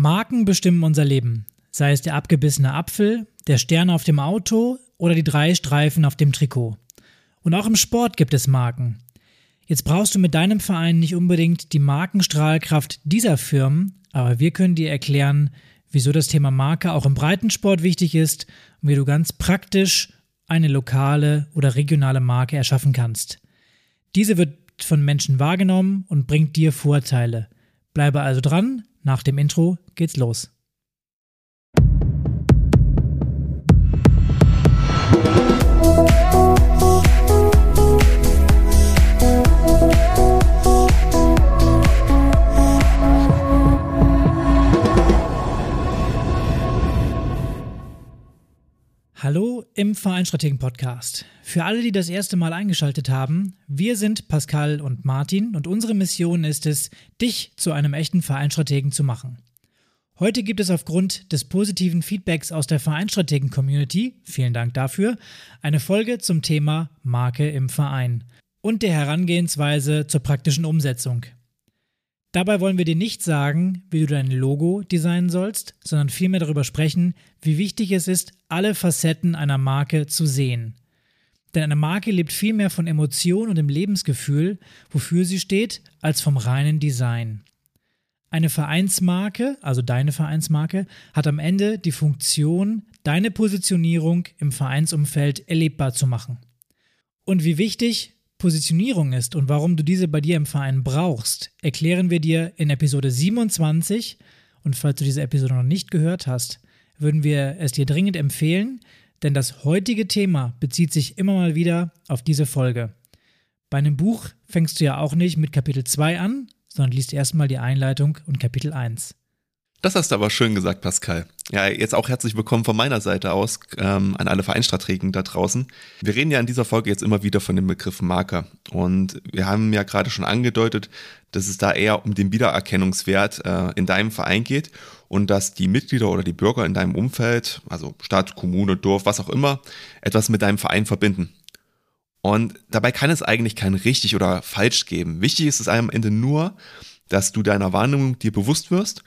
Marken bestimmen unser Leben, sei es der abgebissene Apfel, der Stern auf dem Auto oder die drei Streifen auf dem Trikot. Und auch im Sport gibt es Marken. Jetzt brauchst du mit deinem Verein nicht unbedingt die Markenstrahlkraft dieser Firmen, aber wir können dir erklären, wieso das Thema Marke auch im Breitensport wichtig ist und wie du ganz praktisch eine lokale oder regionale Marke erschaffen kannst. Diese wird von Menschen wahrgenommen und bringt dir Vorteile. Bleibe also dran, nach dem Intro geht's los. Hallo im Vereinstrategen Podcast. Für alle, die das erste Mal eingeschaltet haben, wir sind Pascal und Martin und unsere Mission ist es, dich zu einem echten Vereinstrategen zu machen. Heute gibt es aufgrund des positiven Feedbacks aus der Vereinstrategen-Community, vielen Dank dafür, eine Folge zum Thema Marke im Verein und der Herangehensweise zur praktischen Umsetzung. Dabei wollen wir dir nicht sagen, wie du dein Logo designen sollst, sondern vielmehr darüber sprechen, wie wichtig es ist, alle Facetten einer Marke zu sehen. Denn eine Marke lebt viel mehr von Emotion und dem Lebensgefühl, wofür sie steht, als vom reinen Design. Eine Vereinsmarke, also deine Vereinsmarke, hat am Ende die Funktion, deine Positionierung im Vereinsumfeld erlebbar zu machen. Und wie wichtig Positionierung ist und warum du diese bei dir im Verein brauchst, erklären wir dir in Episode 27. Und falls du diese Episode noch nicht gehört hast, würden wir es dir dringend empfehlen, denn das heutige Thema bezieht sich immer mal wieder auf diese Folge. Bei einem Buch fängst du ja auch nicht mit Kapitel 2 an, sondern liest erstmal die Einleitung und Kapitel 1. Das hast du aber schön gesagt, Pascal. Ja, jetzt auch herzlich willkommen von meiner Seite aus ähm, an alle Vereinstrategen da draußen. Wir reden ja in dieser Folge jetzt immer wieder von dem Begriff Marker. Und wir haben ja gerade schon angedeutet, dass es da eher um den Wiedererkennungswert äh, in deinem Verein geht und dass die Mitglieder oder die Bürger in deinem Umfeld, also Stadt, Kommune, Dorf, was auch immer, etwas mit deinem Verein verbinden. Und dabei kann es eigentlich kein richtig oder falsch geben. Wichtig ist es am Ende nur, dass du deiner Wahrnehmung dir bewusst wirst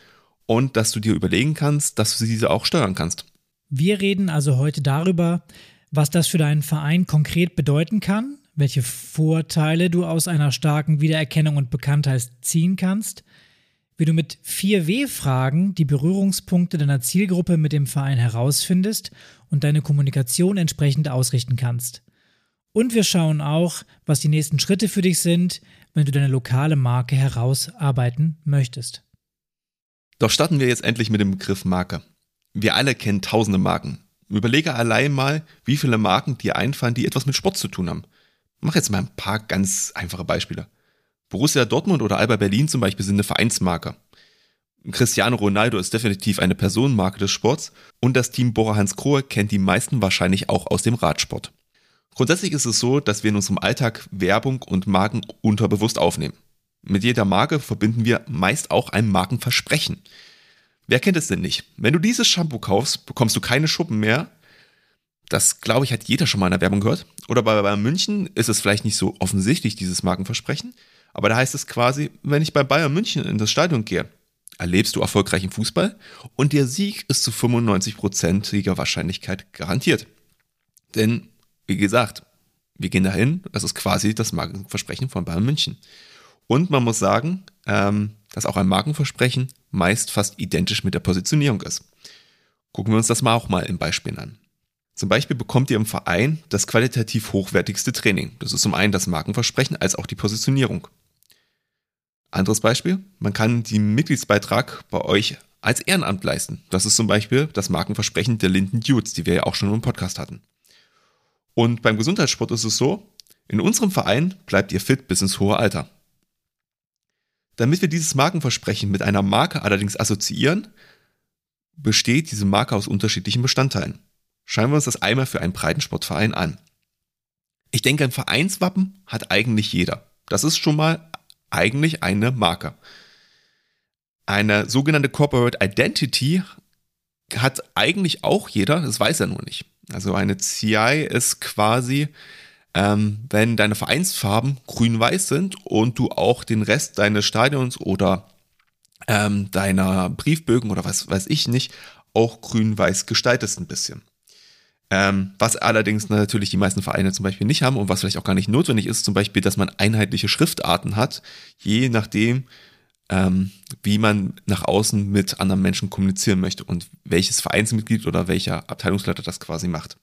und dass du dir überlegen kannst, dass du diese auch steuern kannst. Wir reden also heute darüber, was das für deinen Verein konkret bedeuten kann, welche Vorteile du aus einer starken Wiedererkennung und Bekanntheit ziehen kannst, wie du mit 4W-Fragen die Berührungspunkte deiner Zielgruppe mit dem Verein herausfindest und deine Kommunikation entsprechend ausrichten kannst. Und wir schauen auch, was die nächsten Schritte für dich sind, wenn du deine lokale Marke herausarbeiten möchtest. Doch starten wir jetzt endlich mit dem Begriff Marke. Wir alle kennen tausende Marken. Überlege allein mal, wie viele Marken dir einfallen, die etwas mit Sport zu tun haben. Mach jetzt mal ein paar ganz einfache Beispiele. Borussia Dortmund oder Alba Berlin zum Beispiel sind eine Vereinsmarke. Cristiano Ronaldo ist definitiv eine Personenmarke des Sports und das Team Bora Hans Krohe kennt die meisten wahrscheinlich auch aus dem Radsport. Grundsätzlich ist es so, dass wir in unserem Alltag Werbung und Marken unterbewusst aufnehmen. Mit jeder Marke verbinden wir meist auch ein Markenversprechen. Wer kennt es denn nicht? Wenn du dieses Shampoo kaufst, bekommst du keine Schuppen mehr. Das, glaube ich, hat jeder schon mal in der Werbung gehört. Oder bei Bayern München ist es vielleicht nicht so offensichtlich, dieses Markenversprechen. Aber da heißt es quasi, wenn ich bei Bayern München in das Stadion gehe, erlebst du erfolgreichen Fußball und der Sieg ist zu 95%iger Wahrscheinlichkeit garantiert. Denn, wie gesagt, wir gehen dahin, das ist quasi das Markenversprechen von Bayern München. Und man muss sagen, ähm, dass auch ein Markenversprechen meist fast identisch mit der Positionierung ist. Gucken wir uns das mal auch mal in Beispielen an. Zum Beispiel bekommt ihr im Verein das qualitativ hochwertigste Training. Das ist zum einen das Markenversprechen als auch die Positionierung. Anderes Beispiel, man kann den Mitgliedsbeitrag bei euch als Ehrenamt leisten. Das ist zum Beispiel das Markenversprechen der Linden Dudes, die wir ja auch schon im Podcast hatten. Und beim Gesundheitssport ist es so, in unserem Verein bleibt ihr fit bis ins hohe Alter. Damit wir dieses Markenversprechen mit einer Marke allerdings assoziieren, besteht diese Marke aus unterschiedlichen Bestandteilen. Schauen wir uns das einmal für einen Breitensportverein an. Ich denke, ein Vereinswappen hat eigentlich jeder. Das ist schon mal eigentlich eine Marke. Eine sogenannte Corporate Identity hat eigentlich auch jeder, das weiß er nur nicht. Also eine CI ist quasi ähm, wenn deine Vereinsfarben grün-weiß sind und du auch den Rest deines Stadions oder ähm, deiner Briefbögen oder was weiß ich nicht auch grün-weiß gestaltest ein bisschen. Ähm, was allerdings natürlich die meisten Vereine zum Beispiel nicht haben und was vielleicht auch gar nicht notwendig ist, zum Beispiel, dass man einheitliche Schriftarten hat, je nachdem, ähm, wie man nach außen mit anderen Menschen kommunizieren möchte und welches Vereinsmitglied oder welcher Abteilungsleiter das quasi macht.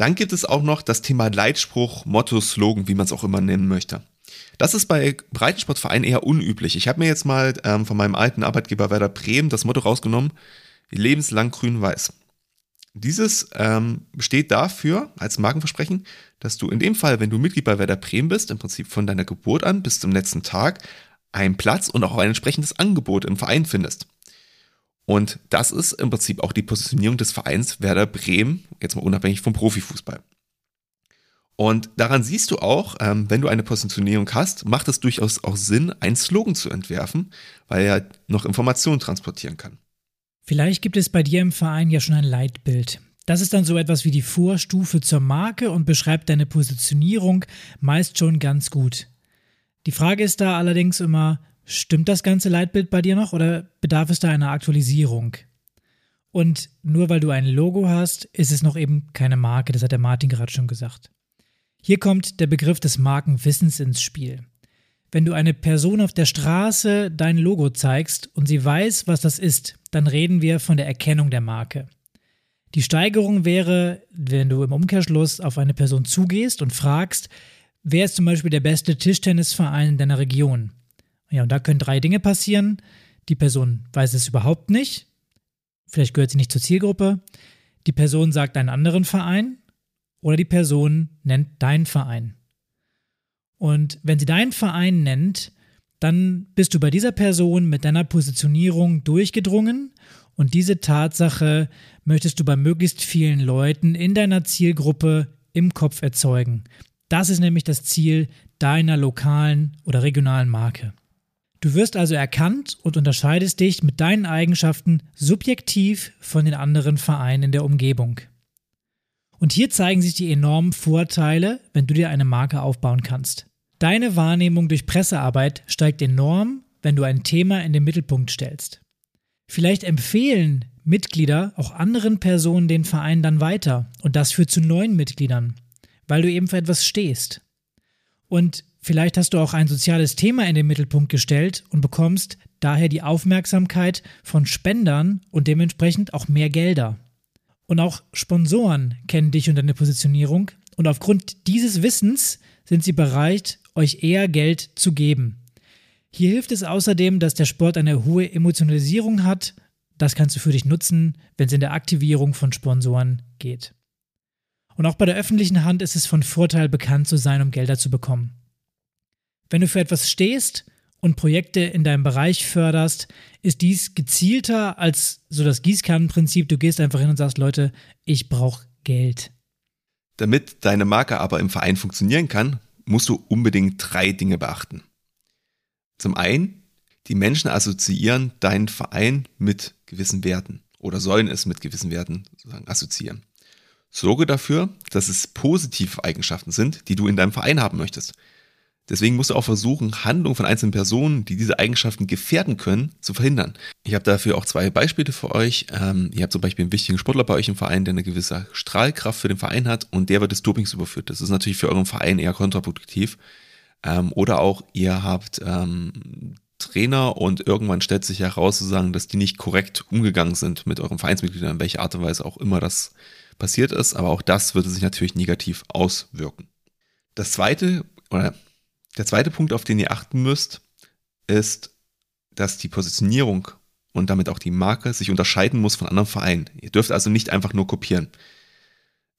Dann gibt es auch noch das Thema Leitspruch, Motto, Slogan, wie man es auch immer nennen möchte. Das ist bei Breitensportvereinen eher unüblich. Ich habe mir jetzt mal ähm, von meinem alten Arbeitgeber Werder Bremen das Motto rausgenommen, lebenslang grün-weiß. Dieses ähm, steht dafür als Markenversprechen, dass du in dem Fall, wenn du Mitglied bei Werder Bremen bist, im Prinzip von deiner Geburt an bis zum letzten Tag, einen Platz und auch ein entsprechendes Angebot im Verein findest. Und das ist im Prinzip auch die Positionierung des Vereins Werder Bremen, jetzt mal unabhängig vom Profifußball. Und daran siehst du auch, ähm, wenn du eine Positionierung hast, macht es durchaus auch Sinn, einen Slogan zu entwerfen, weil er noch Informationen transportieren kann. Vielleicht gibt es bei dir im Verein ja schon ein Leitbild. Das ist dann so etwas wie die Vorstufe zur Marke und beschreibt deine Positionierung meist schon ganz gut. Die Frage ist da allerdings immer, stimmt das ganze Leitbild bei dir noch oder bedarf es da einer Aktualisierung? Und nur weil du ein Logo hast, ist es noch eben keine Marke, das hat der Martin gerade schon gesagt. Hier kommt der Begriff des Markenwissens ins Spiel. Wenn du eine Person auf der Straße dein Logo zeigst und sie weiß, was das ist, dann reden wir von der Erkennung der Marke. Die Steigerung wäre, wenn du im Umkehrschluss auf eine Person zugehst und fragst, wer ist zum Beispiel der beste Tischtennisverein in deiner Region? Ja, und da können drei Dinge passieren. Die Person weiß es überhaupt nicht. Vielleicht gehört sie nicht zur Zielgruppe. Die Person sagt einen anderen Verein oder die Person nennt deinen Verein. Und wenn sie deinen Verein nennt, dann bist du bei dieser Person mit deiner Positionierung durchgedrungen und diese Tatsache möchtest du bei möglichst vielen Leuten in deiner Zielgruppe im Kopf erzeugen. Das ist nämlich das Ziel deiner lokalen oder regionalen Marke. Du wirst also erkannt und unterscheidest dich mit deinen Eigenschaften subjektiv von den anderen Vereinen in der Umgebung. Und hier zeigen sich die enormen Vorteile, wenn du dir eine Marke aufbauen kannst. Deine Wahrnehmung durch Pressearbeit steigt enorm, wenn du ein Thema in den Mittelpunkt stellst. Vielleicht empfehlen Mitglieder auch anderen Personen den Verein dann weiter und das führt zu neuen Mitgliedern, weil du eben für etwas stehst. Und vielleicht hast du auch ein soziales Thema in den Mittelpunkt gestellt und bekommst daher die Aufmerksamkeit von Spendern und dementsprechend auch mehr Gelder. Und auch Sponsoren kennen dich und deine Positionierung. Und aufgrund dieses Wissens sind sie bereit, euch eher Geld zu geben. Hier hilft es außerdem, dass der Sport eine hohe Emotionalisierung hat. Das kannst du für dich nutzen, wenn es in der Aktivierung von Sponsoren geht. Und auch bei der öffentlichen Hand ist es von Vorteil, bekannt zu sein, um Gelder zu bekommen. Wenn du für etwas stehst und Projekte in deinem Bereich förderst, ist dies gezielter als so das Gießkannenprinzip. Du gehst einfach hin und sagst, Leute, ich brauche Geld. Damit deine Marke aber im Verein funktionieren kann, musst du unbedingt drei Dinge beachten. Zum einen, die Menschen assoziieren deinen Verein mit gewissen Werten oder sollen es mit gewissen Werten sozusagen assoziieren. Sorge dafür, dass es positive Eigenschaften sind, die du in deinem Verein haben möchtest. Deswegen musst du auch versuchen, Handlungen von einzelnen Personen, die diese Eigenschaften gefährden können, zu verhindern. Ich habe dafür auch zwei Beispiele für euch. Ähm, ihr habt zum Beispiel einen wichtigen Sportler bei euch im Verein, der eine gewisse Strahlkraft für den Verein hat und der wird des Dopings überführt. Das ist natürlich für euren Verein eher kontraproduktiv. Ähm, oder auch ihr habt ähm, Trainer und irgendwann stellt sich heraus, sozusagen, dass die nicht korrekt umgegangen sind mit euren Vereinsmitgliedern, welche Art und Weise auch immer das passiert ist. Aber auch das würde sich natürlich negativ auswirken. Das zweite, oder der zweite Punkt, auf den ihr achten müsst, ist, dass die Positionierung und damit auch die Marke sich unterscheiden muss von anderen Vereinen. Ihr dürft also nicht einfach nur kopieren.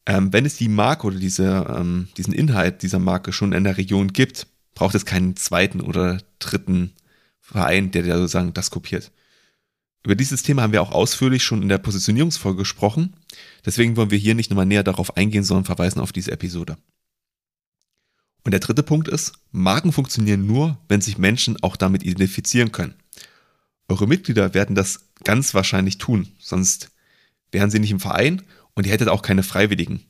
Ähm, wenn es die Marke oder diese, ähm, diesen Inhalt dieser Marke schon in der Region gibt, braucht es keinen zweiten oder dritten Verein, der sozusagen das kopiert. Über dieses Thema haben wir auch ausführlich schon in der Positionierungsfolge gesprochen. Deswegen wollen wir hier nicht nochmal näher darauf eingehen, sondern verweisen auf diese Episode. Und der dritte Punkt ist, Marken funktionieren nur, wenn sich Menschen auch damit identifizieren können. Eure Mitglieder werden das ganz wahrscheinlich tun, sonst wären sie nicht im Verein und ihr hättet auch keine Freiwilligen.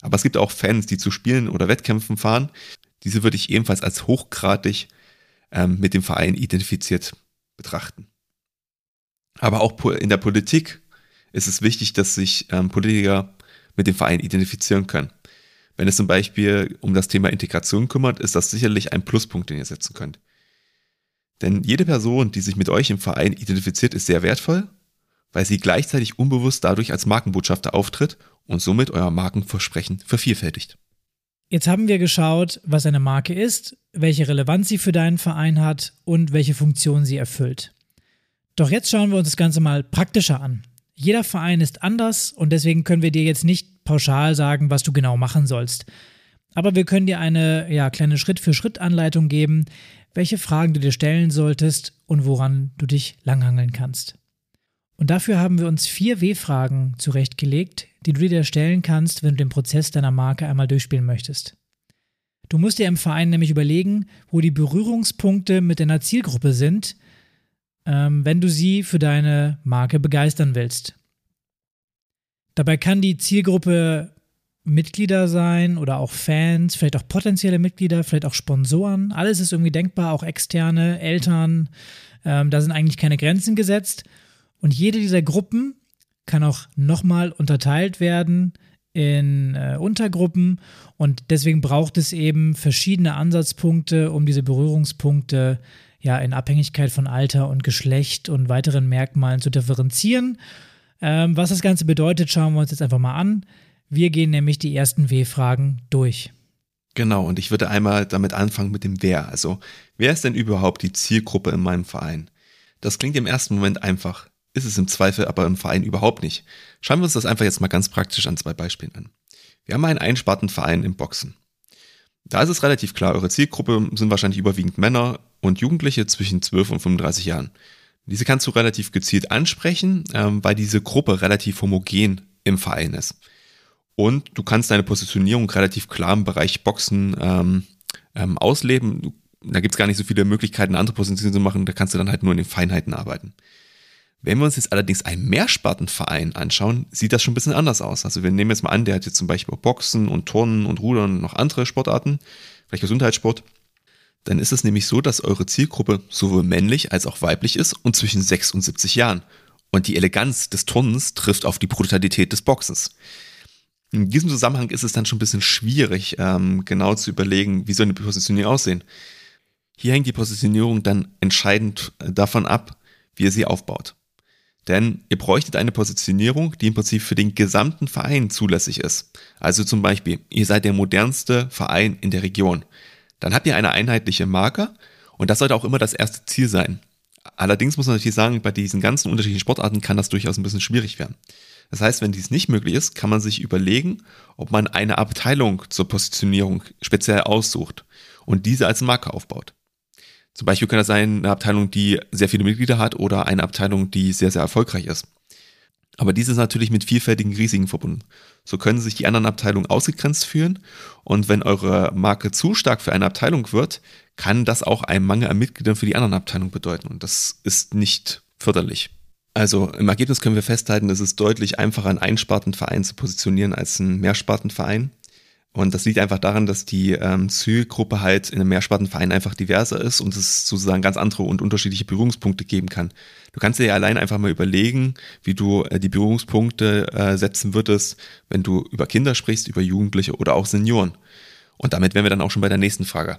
Aber es gibt auch Fans, die zu Spielen oder Wettkämpfen fahren. Diese würde ich ebenfalls als hochgradig ähm, mit dem Verein identifiziert betrachten. Aber auch in der Politik ist es wichtig, dass sich ähm, Politiker mit dem Verein identifizieren können. Wenn es zum Beispiel um das Thema Integration kümmert, ist das sicherlich ein Pluspunkt, den ihr setzen könnt. Denn jede Person, die sich mit euch im Verein identifiziert, ist sehr wertvoll, weil sie gleichzeitig unbewusst dadurch als Markenbotschafter auftritt und somit euer Markenversprechen vervielfältigt. Jetzt haben wir geschaut, was eine Marke ist, welche Relevanz sie für deinen Verein hat und welche Funktion sie erfüllt. Doch jetzt schauen wir uns das Ganze mal praktischer an. Jeder Verein ist anders und deswegen können wir dir jetzt nicht pauschal sagen, was du genau machen sollst. Aber wir können dir eine ja, kleine Schritt-für-Schritt-Anleitung geben, welche Fragen du dir stellen solltest und woran du dich langhangeln kannst. Und dafür haben wir uns vier W-Fragen zurechtgelegt, die du dir stellen kannst, wenn du den Prozess deiner Marke einmal durchspielen möchtest. Du musst dir im Verein nämlich überlegen, wo die Berührungspunkte mit deiner Zielgruppe sind, ähm, wenn du sie für deine Marke begeistern willst. Dabei kann die Zielgruppe Mitglieder sein oder auch Fans, vielleicht auch potenzielle Mitglieder, vielleicht auch Sponsoren. Alles ist irgendwie denkbar, auch externe, Eltern. Ähm, da sind eigentlich keine Grenzen gesetzt. Und jede dieser Gruppen kann auch nochmal unterteilt werden in äh, Untergruppen. Und deswegen braucht es eben verschiedene Ansatzpunkte, um diese Berührungspunkte ja in Abhängigkeit von Alter und Geschlecht und weiteren Merkmalen zu differenzieren. Ähm, was das Ganze bedeutet, schauen wir uns jetzt einfach mal an. Wir gehen nämlich die ersten W-Fragen durch. Genau, und ich würde einmal damit anfangen mit dem Wer. Also, wer ist denn überhaupt die Zielgruppe in meinem Verein? Das klingt im ersten Moment einfach, ist es im Zweifel aber im Verein überhaupt nicht. Schauen wir uns das einfach jetzt mal ganz praktisch an zwei Beispielen an. Wir haben einen Einspartenverein im Boxen. Da ist es relativ klar, eure Zielgruppe sind wahrscheinlich überwiegend Männer und Jugendliche zwischen 12 und 35 Jahren. Diese kannst du relativ gezielt ansprechen, ähm, weil diese Gruppe relativ homogen im Verein ist. Und du kannst deine Positionierung relativ klar im Bereich Boxen ähm, ähm, ausleben. Da gibt's gar nicht so viele Möglichkeiten, andere Positionen zu machen. Da kannst du dann halt nur in den Feinheiten arbeiten. Wenn wir uns jetzt allerdings einen Mehrspartenverein anschauen, sieht das schon ein bisschen anders aus. Also wir nehmen jetzt mal an, der hat jetzt zum Beispiel Boxen und Turnen und Rudern und noch andere Sportarten, vielleicht Gesundheitssport. Dann ist es nämlich so, dass eure Zielgruppe sowohl männlich als auch weiblich ist und zwischen 6 und 70 Jahren. Und die Eleganz des Turnens trifft auf die Brutalität des Boxens. In diesem Zusammenhang ist es dann schon ein bisschen schwierig, ähm, genau zu überlegen, wie soll eine Positionierung aussehen. Hier hängt die Positionierung dann entscheidend äh, davon ab, wie ihr sie aufbaut. Denn ihr bräuchtet eine Positionierung, die im Prinzip für den gesamten Verein zulässig ist. Also zum Beispiel, ihr seid der modernste Verein in der Region. Dann habt ihr eine einheitliche Marke und das sollte auch immer das erste Ziel sein. Allerdings muss man natürlich sagen, bei diesen ganzen unterschiedlichen Sportarten kann das durchaus ein bisschen schwierig werden. Das heißt, wenn dies nicht möglich ist, kann man sich überlegen, ob man eine Abteilung zur Positionierung speziell aussucht und diese als Marke aufbaut. Zum Beispiel kann das sein eine Abteilung, die sehr viele Mitglieder hat oder eine Abteilung, die sehr, sehr erfolgreich ist. Aber dies ist natürlich mit vielfältigen Risiken verbunden. So können sich die anderen Abteilungen ausgegrenzt fühlen und wenn eure Marke zu stark für eine Abteilung wird, kann das auch einen Mangel an Mitgliedern für die anderen Abteilungen bedeuten und das ist nicht förderlich. Also im Ergebnis können wir festhalten, es ist deutlich einfacher, einen Einspartenverein zu positionieren als einen Mehrspartenverein. Und das liegt einfach daran, dass die ähm, Zielgruppe halt in einem Mehrspartenverein einfach diverser ist und es sozusagen ganz andere und unterschiedliche Berührungspunkte geben kann. Du kannst dir ja allein einfach mal überlegen, wie du äh, die Berührungspunkte äh, setzen würdest, wenn du über Kinder sprichst, über Jugendliche oder auch Senioren. Und damit wären wir dann auch schon bei der nächsten Frage.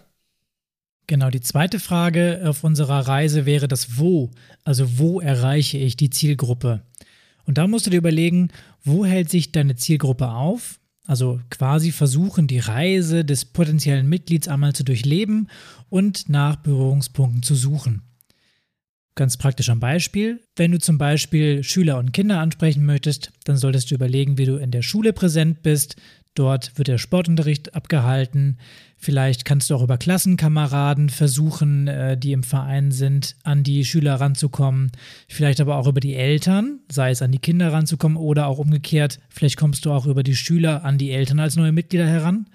Genau, die zweite Frage auf unserer Reise wäre das Wo. Also wo erreiche ich die Zielgruppe? Und da musst du dir überlegen, wo hält sich deine Zielgruppe auf? Also quasi versuchen, die Reise des potenziellen Mitglieds einmal zu durchleben und nach Berührungspunkten zu suchen. Ganz praktisch am Beispiel. Wenn du zum Beispiel Schüler und Kinder ansprechen möchtest, dann solltest du überlegen, wie du in der Schule präsent bist, Dort wird der Sportunterricht abgehalten. Vielleicht kannst du auch über Klassenkameraden versuchen, äh, die im Verein sind, an die Schüler ranzukommen. Vielleicht aber auch über die Eltern, sei es an die Kinder ranzukommen oder auch umgekehrt. Vielleicht kommst du auch über die Schüler an die Eltern als neue Mitglieder heran.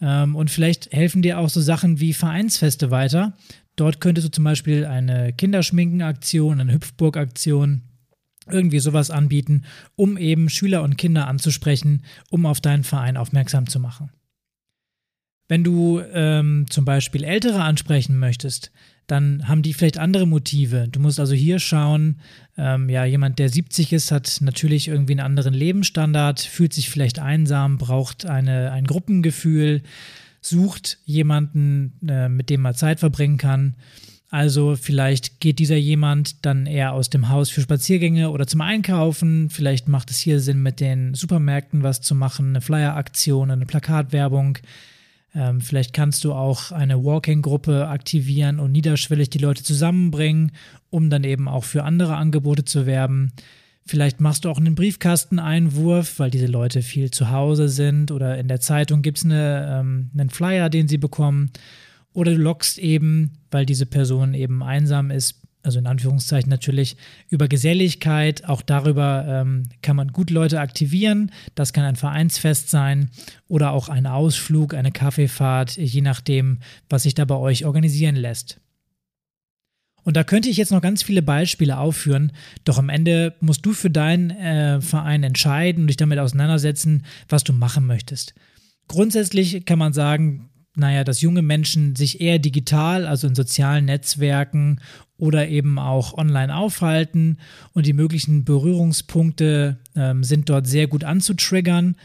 Ähm, und vielleicht helfen dir auch so Sachen wie Vereinsfeste weiter. Dort könntest du zum Beispiel eine Kinderschminkenaktion, eine Hüpfburgaktion irgendwie sowas anbieten, um eben Schüler und Kinder anzusprechen, um auf deinen Verein aufmerksam zu machen. Wenn du ähm, zum Beispiel Ältere ansprechen möchtest, dann haben die vielleicht andere Motive. Du musst also hier schauen, ähm, ja, jemand, der 70 ist, hat natürlich irgendwie einen anderen Lebensstandard, fühlt sich vielleicht einsam, braucht eine, ein Gruppengefühl, sucht jemanden, äh, mit dem man Zeit verbringen kann. Also vielleicht geht dieser jemand dann eher aus dem Haus für Spaziergänge oder zum Einkaufen. Vielleicht macht es hier Sinn, mit den Supermärkten was zu machen, eine Flyer-Aktion, eine Plakatwerbung. Ähm, vielleicht kannst du auch eine Walking-Gruppe aktivieren und niederschwellig die Leute zusammenbringen, um dann eben auch für andere Angebote zu werben. Vielleicht machst du auch einen Briefkasteneinwurf, weil diese Leute viel zu Hause sind oder in der Zeitung gibt es eine, ähm, einen Flyer, den sie bekommen. Oder du lockst eben, weil diese Person eben einsam ist, also in Anführungszeichen natürlich, über Geselligkeit. Auch darüber ähm, kann man gut Leute aktivieren. Das kann ein Vereinsfest sein oder auch ein Ausflug, eine Kaffeefahrt, je nachdem, was sich da bei euch organisieren lässt. Und da könnte ich jetzt noch ganz viele Beispiele aufführen, doch am Ende musst du für deinen äh, Verein entscheiden und dich damit auseinandersetzen, was du machen möchtest. Grundsätzlich kann man sagen, naja, dass junge Menschen sich eher digital, also in sozialen Netzwerken oder eben auch online aufhalten und die möglichen Berührungspunkte ähm, sind dort sehr gut anzutriggern.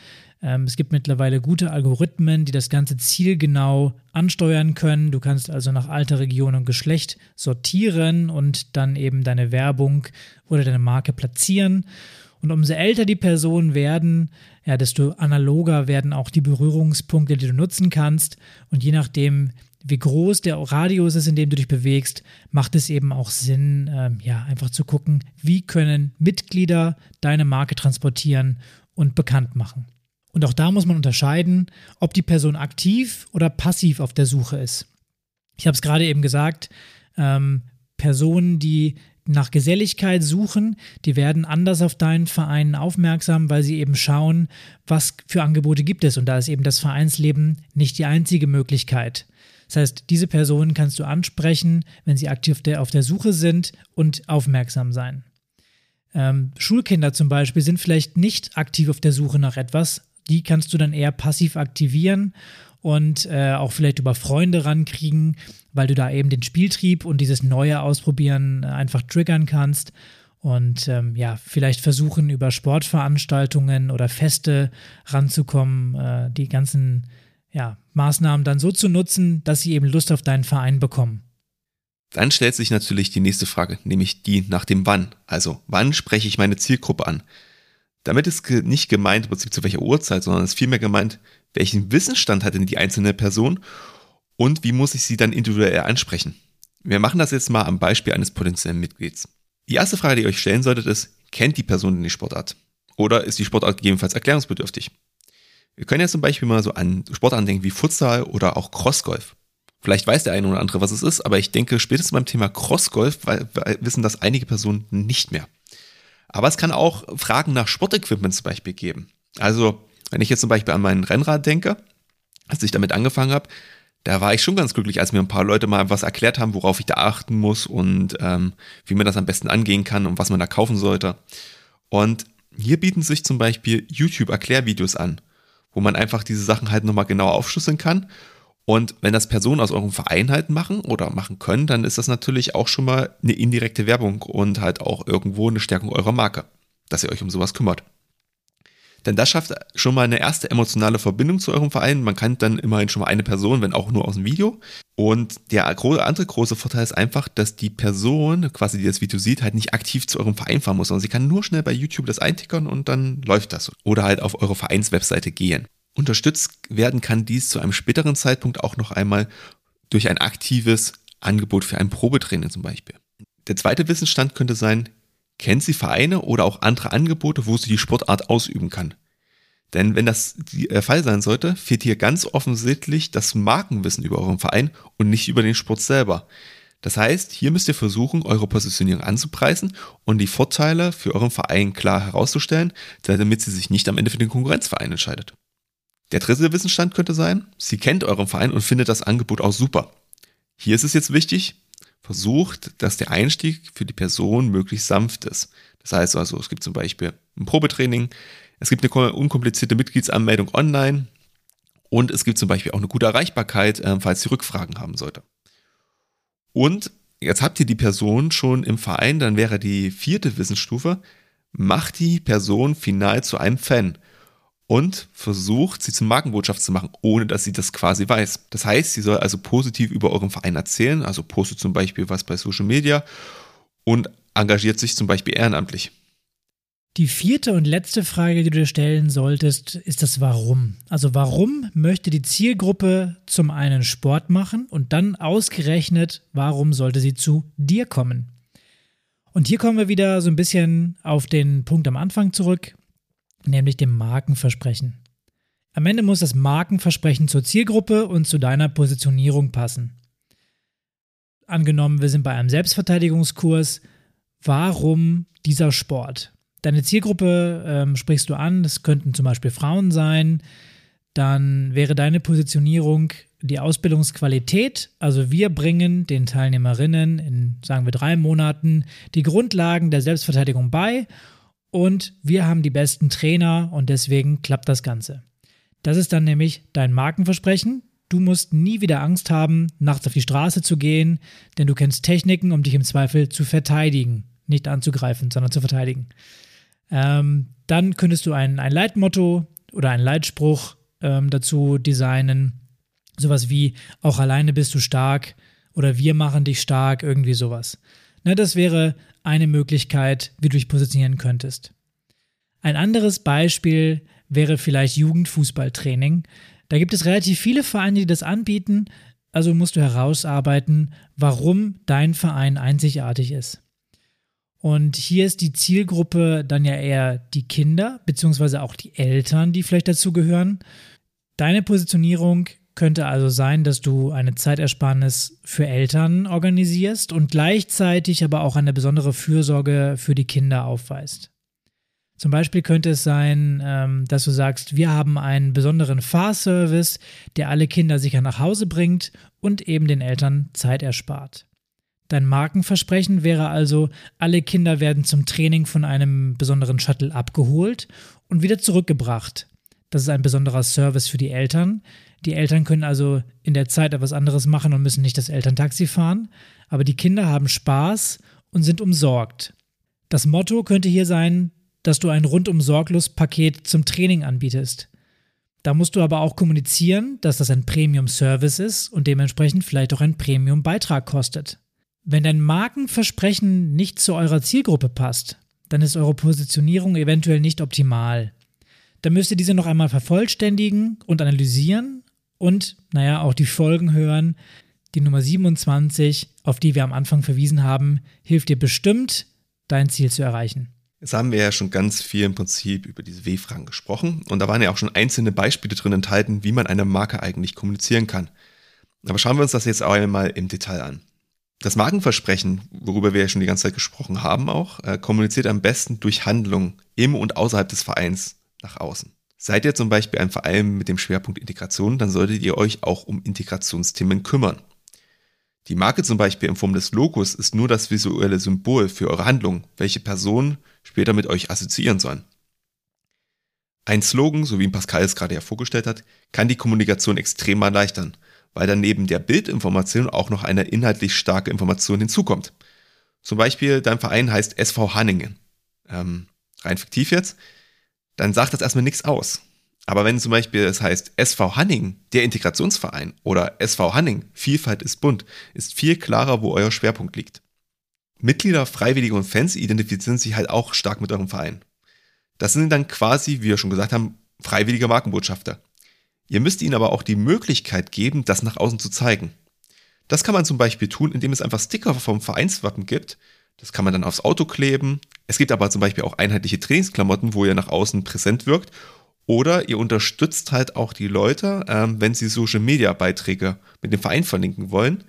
Ähm, es gibt mittlerweile gute Algorithmen, die das ganze zielgenau ansteuern können. Du kannst also nach Alter, Region und Geschlecht sortieren und dann eben deine Werbung oder deine Marke platzieren. Und umso älter die Personen werden, ja, desto analoger werden auch die Berührungspunkte, die du nutzen kannst. Und je nachdem, wie groß der Radius ist, in dem du dich bewegst, macht es eben auch Sinn, ähm, ja, einfach zu gucken, wie können Mitglieder deine Marke transportieren und bekannt machen. Und auch da muss man unterscheiden, ob die Person aktiv oder passiv auf der Suche ist. Ich habe es gerade eben gesagt, ähm, Personen, die nach Geselligkeit suchen, die werden anders auf deinen Verein aufmerksam, weil sie eben schauen, was für Angebote gibt es. Und da ist eben das Vereinsleben nicht die einzige Möglichkeit. Das heißt, diese Personen kannst du ansprechen, wenn sie aktiv auf der Suche sind und aufmerksam sein. Ähm, Schulkinder zum Beispiel sind vielleicht nicht aktiv auf der Suche nach etwas. Die kannst du dann eher passiv aktivieren und äh, auch vielleicht über Freunde rankriegen, weil du da eben den Spieltrieb und dieses neue Ausprobieren äh, einfach triggern kannst. Und ähm, ja, vielleicht versuchen über Sportveranstaltungen oder Feste ranzukommen, äh, die ganzen ja, Maßnahmen dann so zu nutzen, dass sie eben Lust auf deinen Verein bekommen. Dann stellt sich natürlich die nächste Frage, nämlich die nach dem Wann. Also, wann spreche ich meine Zielgruppe an? Damit ist nicht gemeint, im Prinzip zu welcher Uhrzeit, sondern es ist vielmehr gemeint, welchen Wissensstand hat denn die einzelne Person und wie muss ich sie dann individuell ansprechen. Wir machen das jetzt mal am Beispiel eines potenziellen Mitglieds. Die erste Frage, die ihr euch stellen solltet, ist, kennt die Person denn die Sportart? Oder ist die Sportart gegebenenfalls erklärungsbedürftig? Wir können ja zum Beispiel mal so an Sportarten denken wie Futsal oder auch Crossgolf. Vielleicht weiß der eine oder andere, was es ist, aber ich denke, spätestens beim Thema Crossgolf wissen das einige Personen nicht mehr. Aber es kann auch Fragen nach Sportequipment zum Beispiel geben. Also wenn ich jetzt zum Beispiel an meinen Rennrad denke, als ich damit angefangen habe, da war ich schon ganz glücklich, als mir ein paar Leute mal was erklärt haben, worauf ich da achten muss und ähm, wie man das am besten angehen kann und was man da kaufen sollte. Und hier bieten sich zum Beispiel YouTube-Erklärvideos an, wo man einfach diese Sachen halt nochmal genau aufschlüsseln kann. Und wenn das Personen aus eurem Verein halt machen oder machen können, dann ist das natürlich auch schon mal eine indirekte Werbung und halt auch irgendwo eine Stärkung eurer Marke, dass ihr euch um sowas kümmert. Denn das schafft schon mal eine erste emotionale Verbindung zu eurem Verein. Man kann dann immerhin schon mal eine Person, wenn auch nur aus dem Video. Und der andere große Vorteil ist einfach, dass die Person, quasi die das Video sieht, halt nicht aktiv zu eurem Verein fahren muss, sondern sie kann nur schnell bei YouTube das eintickern und dann läuft das. Oder halt auf eure Vereinswebseite gehen. Unterstützt werden kann dies zu einem späteren Zeitpunkt auch noch einmal durch ein aktives Angebot für ein Probetraining zum Beispiel. Der zweite Wissensstand könnte sein, Kennt sie Vereine oder auch andere Angebote, wo sie die Sportart ausüben kann? Denn wenn das der Fall sein sollte, fehlt hier ganz offensichtlich das Markenwissen über euren Verein und nicht über den Sport selber. Das heißt, hier müsst ihr versuchen, eure Positionierung anzupreisen und die Vorteile für euren Verein klar herauszustellen, damit sie sich nicht am Ende für den Konkurrenzverein entscheidet. Der dritte Wissensstand könnte sein, sie kennt euren Verein und findet das Angebot auch super. Hier ist es jetzt wichtig, versucht, dass der Einstieg für die Person möglichst sanft ist. Das heißt also, es gibt zum Beispiel ein Probetraining, es gibt eine unkomplizierte Mitgliedsanmeldung online Und es gibt zum Beispiel auch eine gute Erreichbarkeit, äh, falls sie Rückfragen haben sollte. Und jetzt habt ihr die Person schon im Verein, dann wäre die vierte Wissensstufe, macht die Person final zu einem Fan und versucht, sie zur Markenbotschaft zu machen, ohne dass sie das quasi weiß. Das heißt, sie soll also positiv über euren Verein erzählen, also postet zum Beispiel was bei Social Media und engagiert sich zum Beispiel ehrenamtlich. Die vierte und letzte Frage, die du dir stellen solltest, ist das Warum. Also warum möchte die Zielgruppe zum einen Sport machen und dann ausgerechnet, warum sollte sie zu dir kommen? Und hier kommen wir wieder so ein bisschen auf den Punkt am Anfang zurück, nämlich dem Markenversprechen. Am Ende muss das Markenversprechen zur Zielgruppe und zu deiner Positionierung passen. Angenommen, wir sind bei einem Selbstverteidigungskurs, warum dieser Sport? Deine Zielgruppe ähm, sprichst du an, das könnten zum Beispiel Frauen sein. Dann wäre deine Positionierung die Ausbildungsqualität. Also wir bringen den Teilnehmerinnen in, sagen wir, drei Monaten die Grundlagen der Selbstverteidigung bei und wir haben die besten Trainer und deswegen klappt das Ganze. Das ist dann nämlich dein Markenversprechen. Du musst nie wieder Angst haben, nachts auf die Straße zu gehen, denn du kennst Techniken, um dich im Zweifel zu verteidigen. Nicht anzugreifen, sondern zu verteidigen. Ähm, dann könntest du ein, ein Leitmotto oder einen Leitspruch ähm, dazu designen. Sowas wie, auch alleine bist du stark oder wir machen dich stark, irgendwie sowas. Ne, das wäre eine Möglichkeit, wie du dich positionieren könntest. Ein anderes Beispiel wäre vielleicht Jugendfußballtraining. Da gibt es relativ viele Vereine, die das anbieten, also musst du herausarbeiten, warum dein Verein einzigartig ist. Und hier ist die Zielgruppe dann ja eher die Kinder, beziehungsweise auch die Eltern, die vielleicht dazugehören. Deine Positionierung könnte also sein, dass du eine Zeitersparnis für Eltern organisierst und gleichzeitig aber auch eine besondere Fürsorge für die Kinder aufweist. Zum Beispiel könnte es sein, ähm, dass du sagst, wir haben einen besonderen Fahrservice, der alle Kinder sicher nach Hause bringt und eben den Eltern Zeit erspart. Dein Markenversprechen wäre also, alle Kinder werden zum Training von einem besonderen Shuttle abgeholt und wieder zurückgebracht. Das ist ein besonderer Service für die Eltern. Die Eltern können also in der Zeit etwas anderes machen und müssen nicht das Elterntaxi fahren, aber die Kinder haben Spaß und sind umsorgt. Das Motto könnte hier sein, dass du ein rundum sorglos Paket zum Training anbietest. Da musst du aber auch kommunizieren, dass das ein Premium-Service ist und dementsprechend vielleicht auch ein Premium-Beitrag kostet. Wenn dein Markenversprechen nicht zu eurer Zielgruppe passt, dann ist eure Positionierung eventuell nicht optimal. Dann müsst ihr diese noch einmal vervollständigen und analysieren und, naja, auch die Folgen hören. Die Nummer 27, auf die wir am Anfang verwiesen haben, hilft dir bestimmt, dein Ziel zu erreichen. Jetzt haben wir ja schon ganz viel im Prinzip über diese W-Fragen gesprochen und da waren ja auch schon einzelne Beispiele drin enthalten, wie man eine Marke eigentlich kommunizieren kann. Aber schauen wir uns das jetzt auch einmal im Detail an. Das Markenversprechen, worüber wir ja schon die ganze Zeit gesprochen haben, auch äh, kommuniziert am besten durch Handlungen im und außerhalb des Vereins nach außen. Seid ihr zum Beispiel ein Verein mit dem Schwerpunkt Integration, dann solltet ihr euch auch um Integrationsthemen kümmern. Die Marke zum Beispiel in Form des Logos ist nur das visuelle Symbol für eure Handlung, welche Personen später mit euch assoziieren sollen. Ein Slogan, so wie Pascal es gerade ja vorgestellt hat, kann die Kommunikation extrem erleichtern weil dann neben der Bildinformation auch noch eine inhaltlich starke Information hinzukommt. Zum Beispiel, dein Verein heißt SV Hanningen. Ähm, rein fiktiv jetzt. Dann sagt das erstmal nichts aus. Aber wenn zum Beispiel es heißt SV Hanning, der Integrationsverein, oder SV Hanning, Vielfalt ist bunt, ist viel klarer, wo euer Schwerpunkt liegt. Mitglieder, Freiwillige und Fans identifizieren sich halt auch stark mit eurem Verein. Das sind dann quasi, wie wir schon gesagt haben, freiwillige Markenbotschafter. Ihr müsst ihnen aber auch die Möglichkeit geben, das nach außen zu zeigen. Das kann man zum Beispiel tun, indem es einfach Sticker vom Vereinswappen gibt. Das kann man dann aufs Auto kleben. Es gibt aber zum Beispiel auch einheitliche Trainingsklamotten, wo ihr nach außen präsent wirkt. Oder ihr unterstützt halt auch die Leute, ähm, wenn sie Social Media Beiträge mit dem Verein verlinken wollen,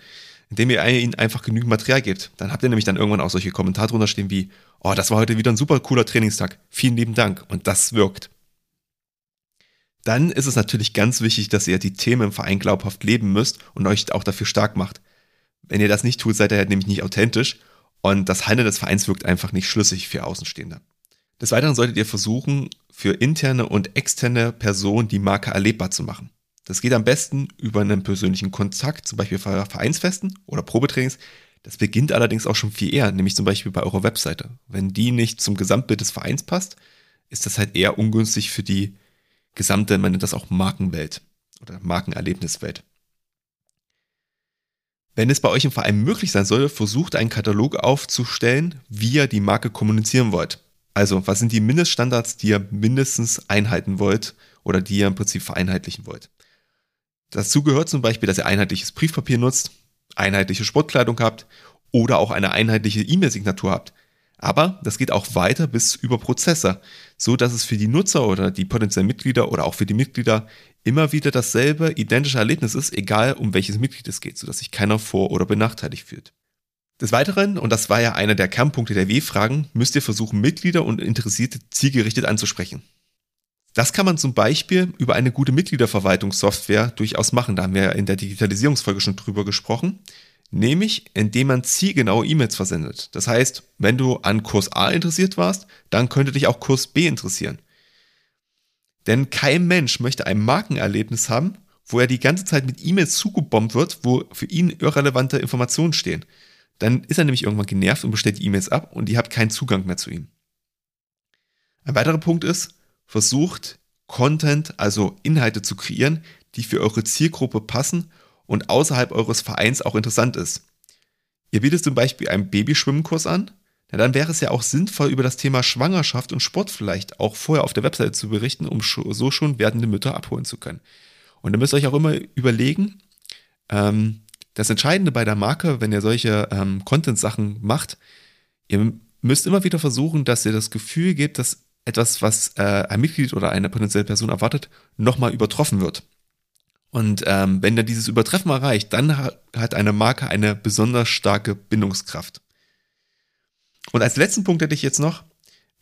indem ihr ihnen einfach genügend Material gebt. Dann habt ihr nämlich dann irgendwann auch solche Kommentare drunter stehen wie, oh, das war heute wieder ein super cooler Trainingstag. Vielen lieben Dank. Und das wirkt. Dann ist es natürlich ganz wichtig, dass ihr die Themen im Verein glaubhaft leben müsst und euch auch dafür stark macht. Wenn ihr das nicht tut, seid ihr halt nämlich nicht authentisch und das Handeln des Vereins wirkt einfach nicht schlüssig für Außenstehende. Des Weiteren solltet ihr versuchen, für interne und externe Personen die Marke erlebbar zu machen. Das geht am besten über einen persönlichen Kontakt, zum Beispiel bei Vereinsfesten oder Probetrainings. Das beginnt allerdings auch schon viel eher, nämlich zum Beispiel bei eurer Webseite. Wenn die nicht zum Gesamtbild des Vereins passt, ist das halt eher ungünstig für die gesamte, man nennt das auch Markenwelt oder Markenerlebniswelt. Wenn es bei euch im Verein möglich sein soll, versucht einen Katalog aufzustellen, wie ihr die Marke kommunizieren wollt. Also, was sind die Mindeststandards, die ihr mindestens einhalten wollt oder die ihr im Prinzip vereinheitlichen wollt? Dazu gehört zum Beispiel, dass ihr einheitliches Briefpapier nutzt, einheitliche Sportkleidung habt oder auch eine einheitliche E-Mail-Signatur habt. Aber das geht auch weiter bis über Prozesse, so dass es für die Nutzer oder die potenziellen Mitglieder oder auch für die Mitglieder immer wieder dasselbe identische Erlebnis ist, egal um welches Mitglied es geht, sodass sich keiner vor- oder benachteiligt fühlt. Des Weiteren, und das war ja einer der Kernpunkte der W-Fragen, müsst ihr versuchen, Mitglieder und Interessierte zielgerichtet anzusprechen. Das kann man zum Beispiel über eine gute Mitgliederverwaltungssoftware durchaus machen. Da haben wir in der Digitalisierungsfolge schon drüber gesprochen nämlich indem man zielgenaue E-Mails versendet. Das heißt, wenn du an Kurs A interessiert warst, dann könnte dich auch Kurs B interessieren. Denn kein Mensch möchte ein Markenerlebnis haben, wo er die ganze Zeit mit E-Mails zugebombt wird, wo für ihn irrelevante Informationen stehen. Dann ist er nämlich irgendwann genervt und bestellt die E-Mails ab und ihr habt keinen Zugang mehr zu ihm. Ein weiterer Punkt ist, versucht Content, also Inhalte zu kreieren, die für eure Zielgruppe passen und außerhalb eures Vereins auch interessant ist. Ihr bietet zum Beispiel einen Babyschwimmkurs an, na, dann wäre es ja auch sinnvoll, über das Thema Schwangerschaft und Sport vielleicht auch vorher auf der Webseite zu berichten, um so schon werdende Mütter abholen zu können. Und ihr müsst euch auch immer überlegen, ähm, das Entscheidende bei der Marke, wenn ihr solche ähm, Content-Sachen macht, ihr müsst immer wieder versuchen, dass ihr das Gefühl gebt, dass etwas, was äh, ein Mitglied oder eine potenzielle Person erwartet, nochmal übertroffen wird. Und ähm, wenn er dieses Übertreffen erreicht, dann hat eine Marke eine besonders starke Bindungskraft. Und als letzten Punkt hätte ich jetzt noch,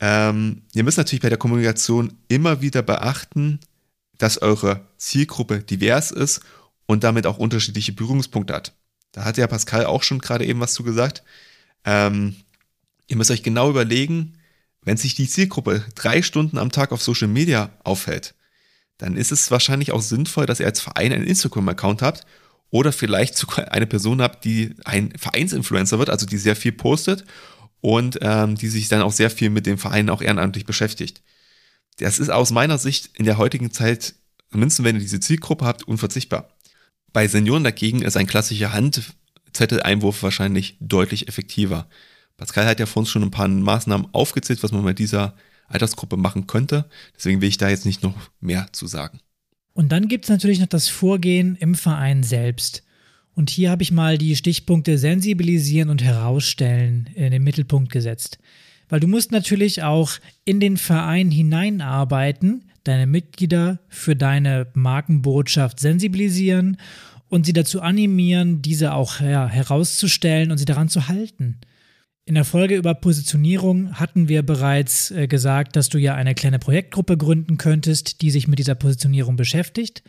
ähm, ihr müsst natürlich bei der Kommunikation immer wieder beachten, dass eure Zielgruppe divers ist und damit auch unterschiedliche Berührungspunkte hat. Da hat ja Pascal auch schon gerade eben was zu gesagt. Ähm, ihr müsst euch genau überlegen, wenn sich die Zielgruppe drei Stunden am Tag auf Social Media aufhält, dann ist es wahrscheinlich auch sinnvoll, dass ihr als Verein einen Instagram-Account habt oder vielleicht sogar eine Person habt, die ein Vereinsinfluencer wird, also die sehr viel postet und ähm, die sich dann auch sehr viel mit dem Verein auch ehrenamtlich beschäftigt. Das ist aus meiner Sicht in der heutigen Zeit, mindestens wenn ihr diese Zielgruppe habt, unverzichtbar. Bei Senioren dagegen ist ein klassischer Handzetteleinwurf wahrscheinlich deutlich effektiver. Pascal hat ja vor uns schon ein paar Maßnahmen aufgezählt, was man bei dieser Altersgruppe machen könnte. Deswegen will ich da jetzt nicht noch mehr zu sagen. Und dann gibt es natürlich noch das Vorgehen im Verein selbst. Und hier habe ich mal die Stichpunkte sensibilisieren und herausstellen in den Mittelpunkt gesetzt. Weil du musst natürlich auch in den Verein hineinarbeiten, deine Mitglieder für deine Markenbotschaft sensibilisieren und sie dazu animieren, diese auch ja, herauszustellen und sie daran zu halten. In der Folge über Positionierung hatten wir bereits äh, gesagt, dass du ja eine kleine Projektgruppe gründen könntest, die sich mit dieser Positionierung beschäftigt.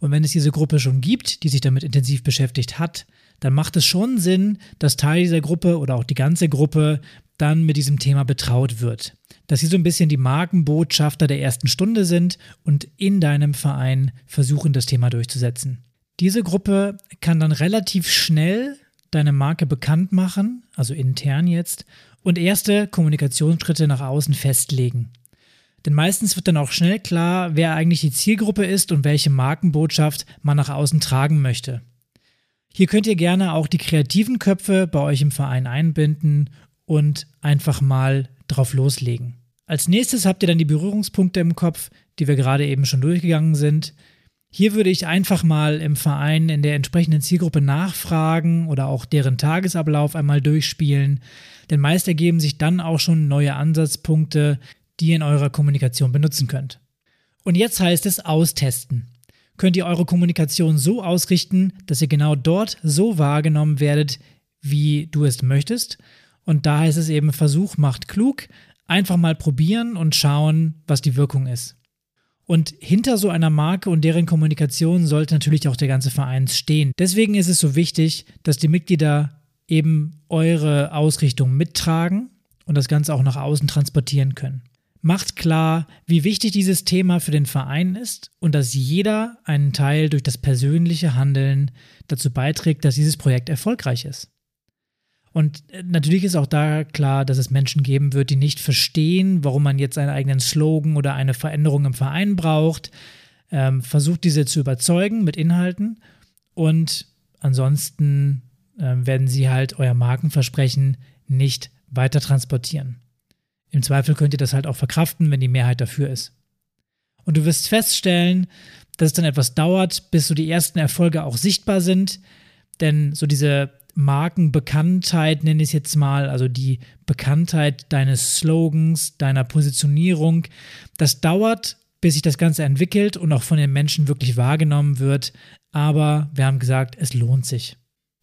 Und wenn es diese Gruppe schon gibt, die sich damit intensiv beschäftigt hat, dann macht es schon Sinn, dass Teil dieser Gruppe oder auch die ganze Gruppe dann mit diesem Thema betraut wird. Dass sie so ein bisschen die Markenbotschafter der ersten Stunde sind und in deinem Verein versuchen, das Thema durchzusetzen. Diese Gruppe kann dann relativ schnell deine Marke bekannt machen, also intern jetzt, und erste Kommunikationsschritte nach außen festlegen. Denn meistens wird dann auch schnell klar, wer eigentlich die Zielgruppe ist und welche Markenbotschaft man nach außen tragen möchte. Hier könnt ihr gerne auch die kreativen Köpfe bei euch im Verein einbinden und einfach mal drauf loslegen. Als nächstes habt ihr dann die Berührungspunkte im Kopf, die wir gerade eben schon durchgegangen sind. Hier würde ich einfach mal im Verein in der entsprechenden Zielgruppe nachfragen oder auch deren Tagesablauf einmal durchspielen, denn meist ergeben sich dann auch schon neue Ansatzpunkte, die ihr in eurer Kommunikation benutzen könnt. Und jetzt heißt es austesten. Könnt ihr eure Kommunikation so ausrichten, dass ihr genau dort so wahrgenommen werdet, wie du es möchtest? Und da heißt es eben, Versuch macht klug, einfach mal probieren und schauen, was die Wirkung ist. Und hinter so einer Marke und deren Kommunikation sollte natürlich auch der ganze Verein stehen. Deswegen ist es so wichtig, dass die Mitglieder eben eure Ausrichtung mittragen und das Ganze auch nach außen transportieren können. macht klar, wie wichtig dieses Thema für den Verein ist und dass jeder einen Teil durch das persönliche Handeln dazu beiträgt, dass dieses Projekt erfolgreich ist. Und äh, natürlich ist auch da klar, dass es Menschen geben wird, die nicht verstehen, warum man jetzt einen eigenen Slogan oder eine Veränderung im Verein braucht. Ähm, versucht diese zu überzeugen mit Inhalten und ansonsten äh, werden sie halt euer Markenversprechen nicht weiter transportieren. Im Zweifel könnt ihr das halt auch verkraften, wenn die Mehrheit dafür ist. Und du wirst feststellen, dass es dann etwas dauert, bis so die ersten Erfolge auch sichtbar sind. Denn so diese Markenbekanntheit, nenne ich es jetzt mal, also die Bekanntheit deines Slogans, deiner Positionierung, das dauert, bis sich das Ganze entwickelt und auch von den Menschen wirklich wahrgenommen wird. Aber wir haben gesagt, es lohnt sich.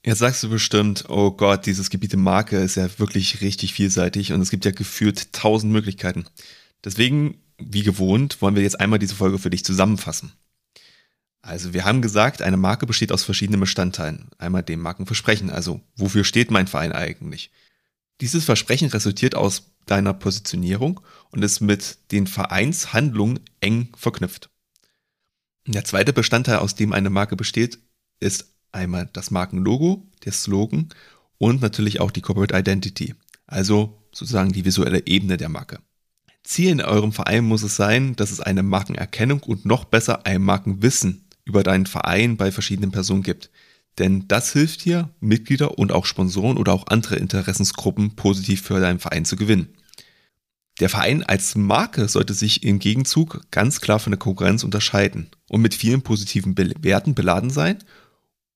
Jetzt sagst du bestimmt, oh Gott, dieses Gebiet der Marke ist ja wirklich richtig vielseitig und es gibt ja gefühlt tausend Möglichkeiten. Deswegen, wie gewohnt, wollen wir jetzt einmal diese Folge für dich zusammenfassen. Also wir haben gesagt, eine Marke besteht aus verschiedenen Bestandteilen. Einmal dem Markenversprechen, also wofür steht mein Verein eigentlich? Dieses Versprechen resultiert aus deiner Positionierung und ist mit den Vereinshandlungen eng verknüpft. Der zweite Bestandteil, aus dem eine Marke besteht, ist einmal das Markenlogo, der Slogan und natürlich auch die Corporate Identity, also sozusagen die visuelle Ebene der Marke. Ziel in eurem Verein muss es sein, dass es eine Markenerkennung und noch besser ein Markenwissen über deinen Verein bei verschiedenen Personen gibt. Denn das hilft dir, Mitglieder und auch Sponsoren oder auch andere Interessensgruppen positiv für deinen Verein zu gewinnen. Der Verein als Marke sollte sich im Gegenzug ganz klar von der Konkurrenz unterscheiden und mit vielen positiven Werten beladen sein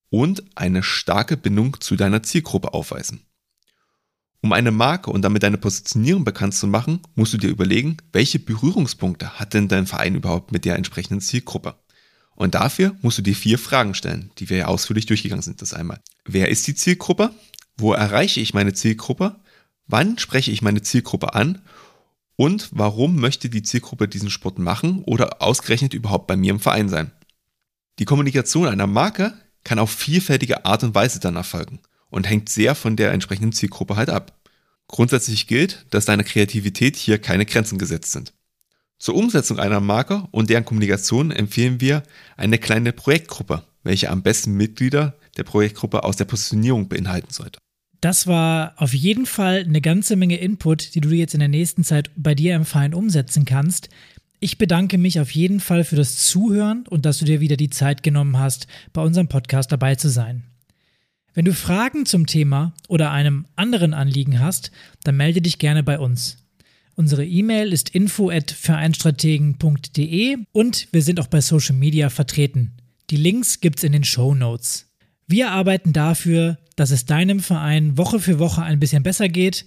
und eine starke Bindung zu deiner Zielgruppe aufweisen. Um eine Marke und damit deine Positionierung bekannt zu machen, musst du dir überlegen, welche Berührungspunkte hat denn dein Verein überhaupt mit der entsprechenden Zielgruppe. Und dafür musst du dir vier Fragen stellen, die wir ja ausführlich durchgegangen sind. Das einmal. Wer ist die Zielgruppe? Wo erreiche ich meine Zielgruppe? Wann spreche ich meine Zielgruppe an? Und warum möchte die Zielgruppe diesen Sport machen oder ausgerechnet überhaupt bei mir im Verein sein? Die Kommunikation einer Marke kann auf vielfältige Art und Weise dann erfolgen und hängt sehr von der entsprechenden Zielgruppe halt ab. Grundsätzlich gilt, dass deiner Kreativität hier keine Grenzen gesetzt sind. Zur Umsetzung einer Marke und deren Kommunikation empfehlen wir eine kleine Projektgruppe, welche am besten Mitglieder der Projektgruppe aus der Positionierung beinhalten sollte. Das war auf jeden Fall eine ganze Menge Input, die du jetzt in der nächsten Zeit bei dir im Verein umsetzen kannst. Ich bedanke mich auf jeden Fall für das Zuhören und dass du dir wieder die Zeit genommen hast, bei unserem Podcast dabei zu sein. Wenn du Fragen zum Thema oder einem anderen Anliegen hast, dann melde dich gerne bei uns. Unsere E-Mail ist info@vereinstrategen.de und wir sind auch bei Social Media vertreten. Die Links gibt's in den Show Notes. Wir arbeiten dafür, dass es deinem Verein Woche für Woche ein bisschen besser geht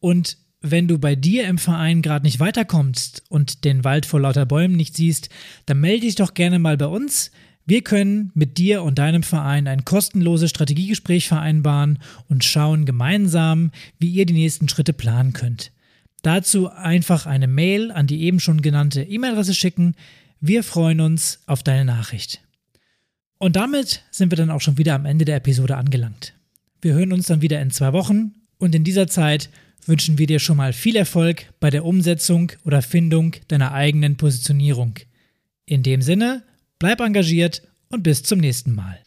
und wenn du bei dir im Verein gerade nicht weiterkommst und den Wald vor lauter Bäumen nicht siehst, dann melde dich doch gerne mal bei uns. Wir können mit dir und deinem Verein ein kostenloses Strategiegespräch vereinbaren und schauen gemeinsam, wie ihr die nächsten Schritte planen könnt. Dazu einfach eine Mail an die eben schon genannte E-Mail-Adresse schicken. Wir freuen uns auf deine Nachricht. Und damit sind wir dann auch schon wieder am Ende der Episode angelangt. Wir hören uns dann wieder in zwei Wochen und in dieser Zeit wünschen wir dir schon mal viel Erfolg bei der Umsetzung oder Findung deiner eigenen Positionierung. In dem Sinne, bleib engagiert und bis zum nächsten Mal.